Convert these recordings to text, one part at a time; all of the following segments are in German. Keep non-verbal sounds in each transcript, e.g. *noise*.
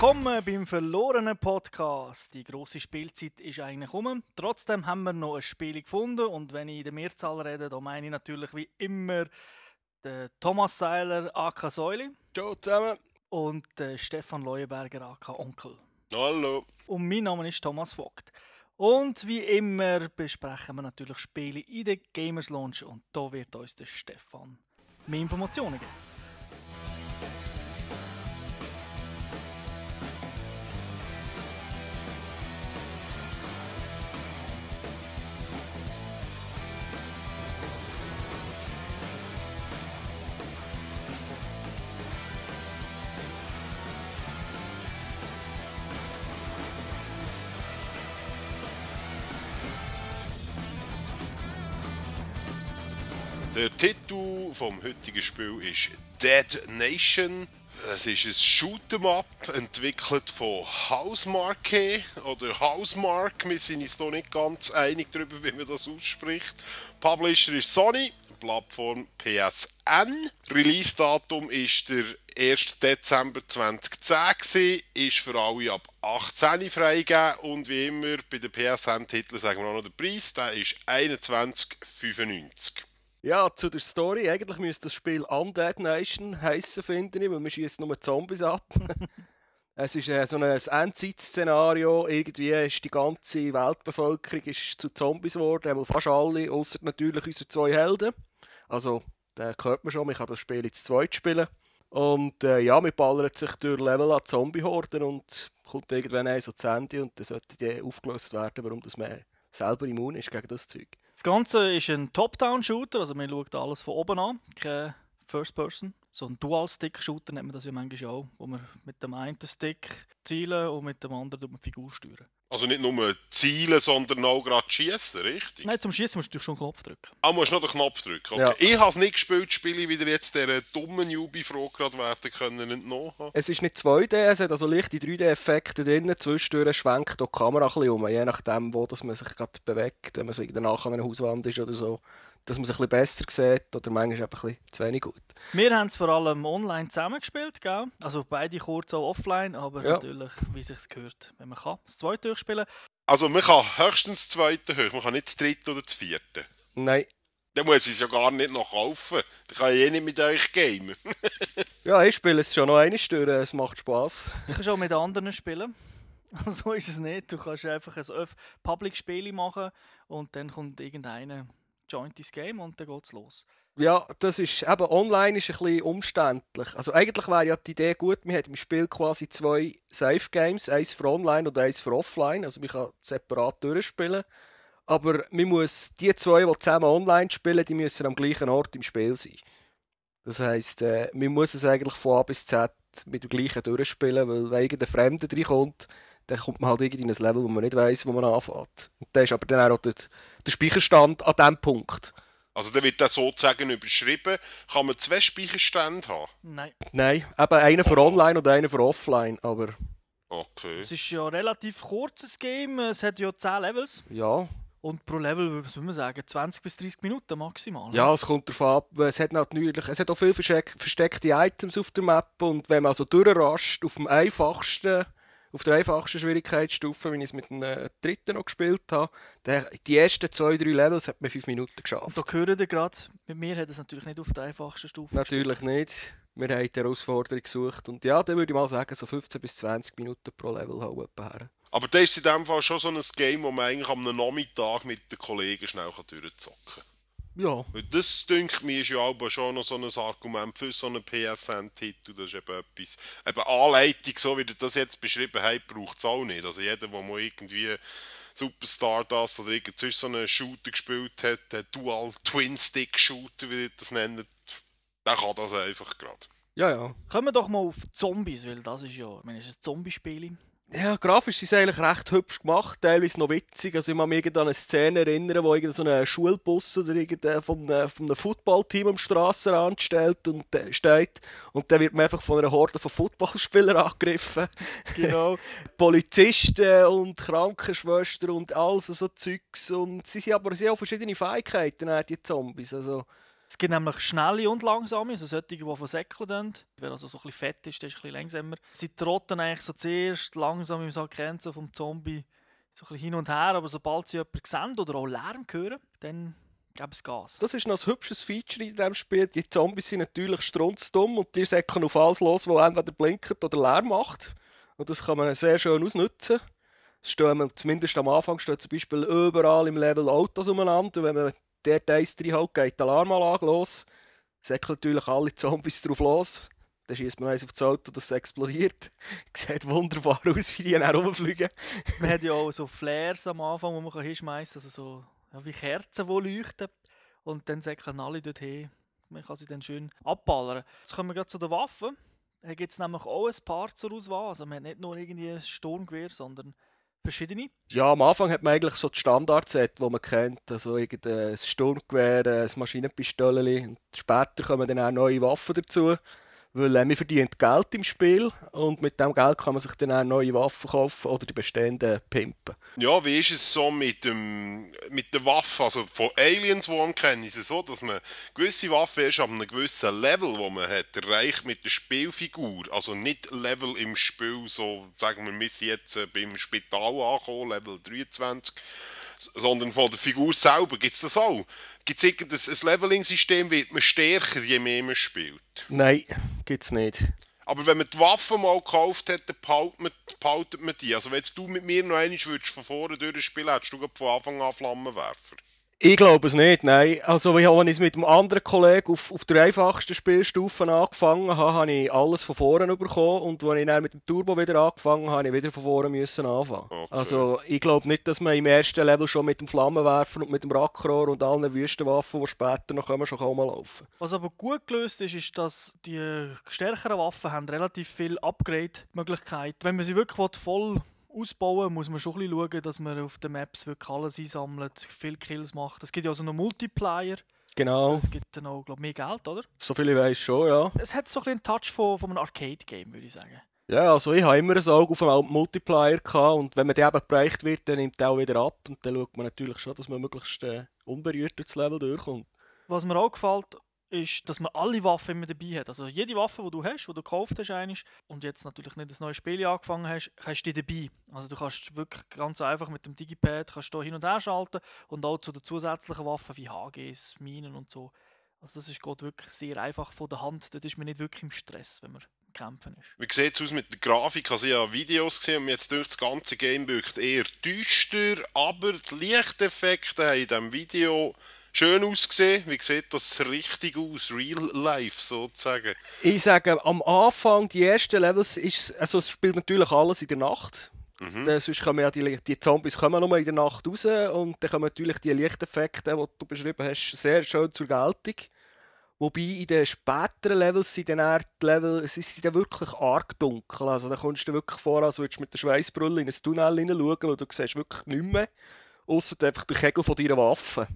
Willkommen beim verlorenen Podcast. Die große Spielzeit ist eigentlich um. Trotzdem haben wir noch ein Spiel gefunden und wenn ich in der Mehrzahl rede, dann meine ich natürlich wie immer den Thomas Seiler AK Säuli. Ciao zusammen. Und den Stefan Leuenberger AK Onkel. Hallo. Und mein Name ist Thomas Vogt. Und wie immer besprechen wir natürlich Spiele in der Gamers Launch und da wird uns der Stefan mehr Informationen geben. Der Titel vom heutigen Spiel ist Dead Nation. Es ist ein Shoot'em Up, entwickelt von Housemarque oder Housemark. Wir sind uns noch nicht ganz einig darüber, wie man das ausspricht. Publisher ist Sony, Plattform PSN. Release-Datum ist der 1. Dezember 2010 gewesen, ist für alle ab 18 freigegeben und wie immer bei den PSN-Titeln sagen wir auch noch den Preis, der ist 21,95. Ja, zu der Story. Eigentlich müsste das Spiel Undead Nation heißen, finde ich, weil man schießt nur Zombies ab. *laughs* es ist äh, so ein Endzeit-Szenario. Irgendwie ist die ganze Weltbevölkerung ist zu Zombies geworden, einmal fast alle, außer natürlich unsere zwei Helden. Also, da hört man schon, man kann das Spiel jetzt zweit spielen. Und äh, ja, man ballert sich durch Level an Zombie-Horden und kommt irgendwann eins ans Ende und dann sollte die aufgelöst werden, warum das man selber immun ist gegen das Zeug. Das Ganze ist ein Top-Down-Shooter, also man schaut alles von oben an, kein First-Person. So ein Dual-Stick-Shooter nennt man das ja manchmal auch, wo man mit dem einen Stick zielen und mit dem anderen die Figur steuern. Also nicht nur zielen, sondern auch gerade schießen, richtig? Nein, zum Schießen musst du schon einen Knopf drücken. Ah, musst noch den Knopf drücken. Okay. Ja. Ich habe es nicht gespielt, spiele ich wieder jetzt dieser dummen Newbie-Frage gerade werden können entnommen haben. Es ist nicht 2D, es hat also leichte 3D-Effekte drin. Zwischendurch schwenkt auch die Kamera ein bisschen um, je nachdem, wo dass man sich gerade bewegt, wenn man so danach an einer Hauswand ist oder so. Dass man sich ein bisschen besser sieht oder manchmal einfach ein bisschen zu wenig gut. Wir haben es vor allem online zusammengespielt, gell? Also beide kurz auch offline, aber Ja. natürlich, wie sich gehört, wenn man kann, das zweite durchspielen. Also man kann höchstens das zweite hoch, man kann nicht das dritte oder das vierte. Nein. Dann muss ich es ja gar nicht noch kaufen. Dann kann ich eh nicht mit euch gamen. *laughs* Ja, ich spiele es schon noch eine durch, es macht Spass. Du kannst auch mit anderen spielen. *laughs* so ist es nicht. Du kannst einfach ein Public-Spiel machen und dann kommt irgendeiner joint ins Game und dann geht's los. Ja, das ist eben online ist ein bisschen umständlich. Also eigentlich wäre ja die Idee gut, man hat im Spiel quasi zwei Safe Games, eins für online und eins für offline. Also man kann separat durchspielen. Aber man muss die zwei, die zusammen online spielen, die müssen am gleichen Ort im Spiel sein. Das heisst, äh, man muss es eigentlich von A bis Z mit dem gleichen durchspielen, weil wenn irgendein Fremder reinkommt, dann kommt man halt irgendwie in ein Level, wo man nicht weiß, wo man anfängt. Und da ist aber dann auch der, der Speicherstand an diesem Punkt. Also dann wird das sozusagen überschrieben. Kann man zwei Speicherstände haben? Nein. Nein, eben einer für online und einer für offline, aber Okay. Es ist ja ein relativ kurzes Game. Es hat ja 10 Levels. ja. Und pro Level, was soll man sagen, 20 bis 30 Minuten maximal. Ja, es kommt darauf ab. Es hat natürlich, es hat auch viele versteck, versteckte Items auf der Map und wenn man also durchrascht auf dem einfachsten, auf der einfachsten Schwierigkeitsstufe, wenn ich es mit dem äh, dritten noch gespielt habe, dann, die ersten zwei, drei Levels hat man fünf Minuten Und geschafft. da hören ihr gerade, mit mir hat es natürlich nicht auf der einfachsten Stufe Natürlich nicht. Wir haben die Herausforderung gesucht und ja, dann würde ich mal sagen, so 15 bis 20 Minuten pro Level etwa her. Aber das ist in dem Fall schon so ein Game, wo man eigentlich am Nachmittag mit den Kollegen schnell durchzocken kann. Ja, Weil Das, denke mir, ist ja aber schon noch so ein Argument für so einen PSN-Titel. Das ist eben etwas. Eben Anleitung, so wie ihr das jetzt beschrieben habt, braucht es auch nicht. Also jeder, der mal irgendwie Superstar das oder irgend sonst so einen Shooter gespielt hat, einen Dual-Twin-Stick-Shooter, wie ihr das nennt, der kann das einfach gerade. ja, ja. Kommen wir doch mal auf Zombies, weil das ist ja, ich meine, es ist ein Zombie-Spiel. Ja, grafisch ist es eigentlich recht hübsch gemacht, teilweise noch witzig. Also ich kann mich an eine Szene erinnern, wo irgend so ein Schulbus oder irgendein von einem, von einem Footballteam am Strassenrand steht und, äh, steht und dann wird man einfach von einer Horde von Footballspielern *laughs* angegriffen. Genau. *laughs* Polizisten und Krankenschwestern und alles so Zeugs und sie sind aber haben auch verschiedene Fähigkeiten, äh, die Zombies. Also Es gibt nämlich schnelle und langsame, also solche, die von säckeln Wer also so ein bisschen fett ist, der ist ein bisschen langsamer. Sie trotten eigentlich so zuerst langsam im Sarkenzo vom Zombie so ein bisschen hin und her, aber sobald sie jemanden sehen oder auch Lärm hören, dann geben sie Gas. Das ist noch ein hübsches Feature in diesem Spiel. Die Zombies sind natürlich strunzdumm und die säckeln auf alles los, was entweder blinkt oder Lärm macht. Und das kann man sehr schön ausnutzen. Stehen, zumindest am Anfang stehen zum Beispiel überall im Level Autos umeinander. Und wenn man dort eins reinhaut, geht die Alarmanlage los. Säckeln natürlich alle Zombies drauf los. Dann schießt man eins auf das Auto, das explodiert. *laughs* Sieht wunderbar aus, wie die dann rumfliegen. man hat *laughs* ja auch so Flares am Anfang, die man hinschmeißen kann, also so ja, wie Kerzen, die leuchten. Und dann säckeln alle dort hin. Man kann sie dann schön abballern. Jetzt kommen wir gerade zu den Waffen. Da gibt es nämlich auch ein paar zur Auswahl. Also man hat nicht nur irgendwie ein Sturmgewehr, sondern verschiedene. Ja, am Anfang hat man eigentlich so die Standardset, die man kennt. Also ein Sturmgewehr, ein Maschinenpistole. Später kommen dann auch neue Waffen dazu. Weil äh, man verdient Geld im Spiel und mit dem Geld kann man sich dann auch neue Waffen kaufen oder die bestehenden pimpen. Ja, wie ist es so mit, dem, mit der Waffe? Also von Aliens One kenne ich es so, dass man gewisse Waffen erst ab einem gewissen Level, wo man hat, erreicht mit der Spielfigur. Also nicht Level im Spiel, so sagen wir, wir sind jetzt äh, beim Spital angekommen, Level 23 sondern von der Figur selber. Gibt es das auch? Gibt es irgendein Leveling-System, wird man stärker, je mehr man spielt? Nein, gibt es nicht. Aber wenn man die Waffe mal gekauft hat, dann behaltet man, behaltet man die. Also wenn du mit mir noch einmal würdest von vorne durchspielen, hättest du von Anfang an Flammenwerfer. Ich glaube es nicht, nein. Also, als ich mit einem anderen Kollegen auf, auf der einfachsten Spielstufe angefangen habe, habe ich alles von vorne bekommen. Und als ich dann mit dem Turbo wieder angefangen habe, habe ich wieder von vorne müssen anfangen. Okay. Also, ich glaube nicht, dass man im ersten Level schon mit dem Flammenwerfer und mit dem Rackrohr und allen Wüstenwaffen, die später noch kommen, schon kaum mal laufen. Was aber gut gelöst ist, ist, dass die stärkeren Waffen haben relativ viel Upgrade-Möglichkeiten. Wenn man sie wirklich voll ausbauen, muss man schon ein bisschen schauen, dass man auf den Maps wirklich alles einsammelt, viele Kills macht. Es gibt ja also noch Multiplayer. Genau. Es gibt dann auch glaub, mehr Geld, oder? So viel ich weiß schon, ja. Es hat so ein bisschen einen Touch von, von einem Arcade-Game, würde ich sagen. Ja, also ich habe immer ein Auge auf einen Multiplayer gehabt und wenn man der eben bereicht wird, dann nimmt der auch wieder ab und dann schaut man natürlich schon, dass man möglichst äh, unberührt durchs Level durchkommt. Was mir auch gefällt, ist, dass man alle Waffen immer dabei hat. Also jede Waffe, die du hast, die du gekauft hast eigentlich, und jetzt natürlich nicht das neue Spiel angefangen hast, hast du die dabei. Also du kannst wirklich ganz einfach mit dem Digipad kannst du hin und her schalten und auch zu den zusätzlichen Waffen wie HGs, Minen und so. Also das ist geht wirklich sehr einfach von der Hand. Dort ist man nicht wirklich im Stress, wenn man kämpfen ist. Wie sieht es aus mit der Grafik? Also ich habe Videos gesehen und jetzt durch das ganze Game wirkt eher düster, aber die Lichteffekte haben in diesem Video schön ausgesehen. Wie sieht das richtig aus? Real life sozusagen. Ich sage, am Anfang, die ersten Levels, ist, also es spielt natürlich alles in der Nacht. Mhm. Dann, sonst kommen ja die, die Zombies kommen nur in der Nacht raus und dann kommen natürlich die Lichteffekte, die du beschrieben hast, sehr schön zur Geltung. Wobei in den späteren Levels sind dann die Level, es ist dann wirklich arg dunkel. Also da kommst du wirklich vor, als würdest du mit der Schweißbrille in ein Tunnel hineinschauen, weil du siehst wirklich nichts mehr. Außer einfach den Kegel von deiner Waffe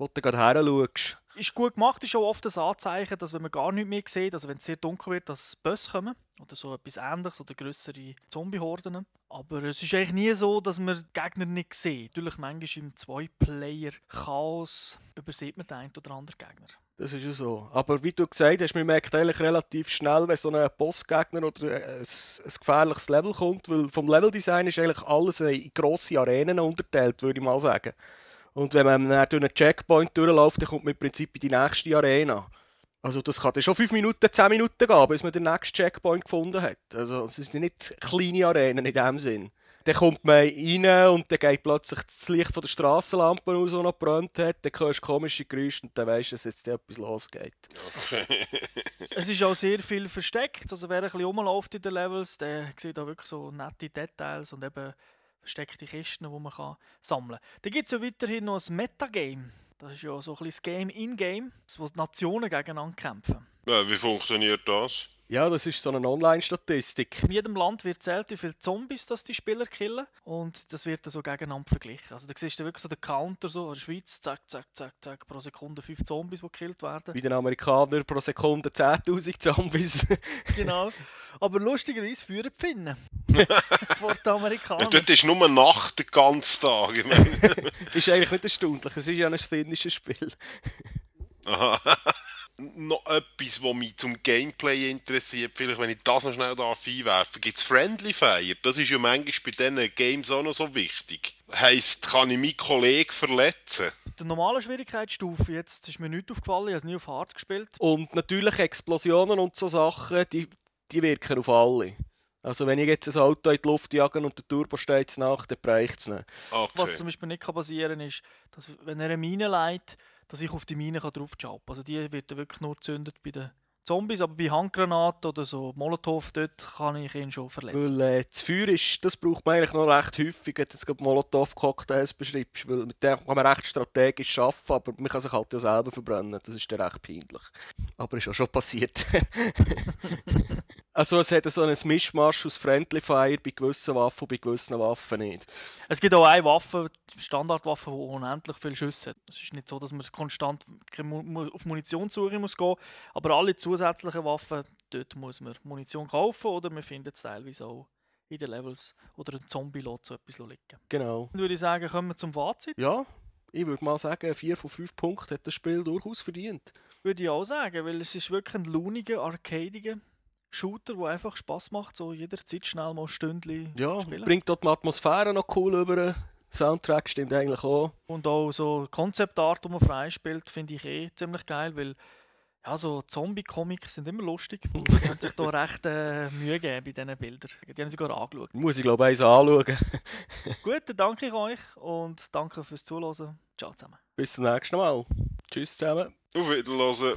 wo du gerade her schaust. Ist gut gemacht, ist auch oft ein Anzeichen, dass wenn man gar nichts mehr sieht, also wenn es sehr dunkel wird, dass Bösse kommen oder so etwas ähnliches oder größere Zombie-Horden. Aber es ist eigentlich nie so, dass man Gegner nicht sieht. Natürlich manchmal im Zwei-Player-Chaos übersieht man den einen oder anderen Gegner. Das ist ja so. Aber wie du gesagt hast, man merkt eigentlich relativ schnell, wenn so ein Bossgegner oder ein, ein gefährliches Level kommt, weil vom Leveldesign ist eigentlich alles in grosse Arenen unterteilt, würde ich mal sagen. Und wenn man dann durch einen Checkpoint durchläuft, dann kommt man im Prinzip in die nächste Arena. Also das kann dann schon 5 Minuten, 10 Minuten gehen, bis man den nächsten Checkpoint gefunden hat. Also es sind nicht kleine Arenen in dem Sinn. Dann kommt man rein und dann geht plötzlich das Licht von der Strassenlampe aus, die noch gebrannt hat. Dann hörst du komische Geräusche und dann weißt du, dass jetzt etwas losgeht. *laughs* es ist auch sehr viel versteckt. Also wer ein bisschen rumläuft in den Levels, der sieht da wirklich so nette Details und eben versteckte Kisten, die man kann sammeln kann. Dann gibt es ja weiterhin noch ein Metagame. Das ist ja so ein bisschen das Game in-Game, wo die Nationen gegeneinander kämpfen. Ja, wie funktioniert das? Ja, das ist so eine Online-Statistik. In jedem Land wird zählt, wie viele Zombies das die Spieler killen. Und das wird dann so gegeneinander verglichen. Also da siehst du wirklich so den Counter so in der Schweiz, zack, zack, zack, zack, pro Sekunde fünf Zombies, die gekillt werden. Wie den Amerikanern pro Sekunde 10'000 Zombies. *laughs* genau. Aber lustigerweise führen die Finnen. *laughs* Vor den Amerikanern. Ja, dort ist nur Nacht den ganzen Tag. *laughs* ist eigentlich nicht erstaunlich, es ist ja ein finnisches Spiel. Aha. Noch etwas, was mich zum Gameplay interessiert, vielleicht wenn ich das noch schnell darf einwerfen gibt es Friendly Fire? Das ist ja manchmal bei diesen Games auch noch so wichtig. Heisst, kann ich meinen Kollegen verletzen? Der normale Schwierigkeitsstufe, jetzt ist mir nichts aufgefallen, ich habe es nie auf Hard gespielt. Und natürlich Explosionen und so Sachen, die, die wirken auf alle. Also wenn ich jetzt ein Auto in die Luft jage und der Turbo steht nach, dann bräuchte es nicht. Okay. Was zum Beispiel nicht passieren kann, ist, dass wenn er eine Mine leitet, dass ich auf die Mine drauf jumpen Also die wird dann wirklich nur gezündet bei den Zombies, aber bei Handgranaten oder so Molotow, dort kann ich ihn schon verletzen. Weil äh, das Feuer ist, das braucht man eigentlich noch recht häufig, wenn du jetzt gerade Molotow-Cocktails beschreibst, weil mit dem kann man recht strategisch arbeiten, aber man kann sich halt ja selber verbrennen, das ist dann recht peinlich. Aber ist auch schon passiert. *laughs* *laughs* Also es hat so ein Mischmasch aus Friendly Fire bei gewissen Waffen und bei gewissen Waffen nicht. Es gibt auch eine Waffe, Standardwaffe, die unendlich viele Schüsse hat. Es ist nicht so, dass man konstant auf Munitionssuche muss gehen aber alle zusätzlichen Waffen, dort muss man Munition kaufen oder man findet es teilweise auch in den Levels oder ein Zombie lässt so etwas liegen. Genau. Dann würde ich sagen, kommen wir zum Fazit. Ja, ich würde mal sagen, 4 von 5 Punkten hat das Spiel durchaus verdient. Würde ich auch sagen, weil es ist wirklich ein launiger, arcadiger Shooter, der einfach Spaß macht, so jederzeit schnell mal ein Stündchen ja, spielen. bringt dort die Atmosphäre noch cool über. Soundtrack stimmt eigentlich auch. Und auch so Konzeptart, die man freispielt, finde ich eh ziemlich geil, weil ja, so Zombie-Comics sind immer lustig. *laughs* Die haben sich da recht äh, Mühe gegeben bei diesen Bildern. Die haben sie sogar angeschaut. Muss ich glaube ich eins anschauen. *laughs* Gut, dann danke ich euch und danke fürs Zuhören. Ciao zusammen. Bis zum nächsten Mal. Tschüss zusammen. Auf Wiederhören.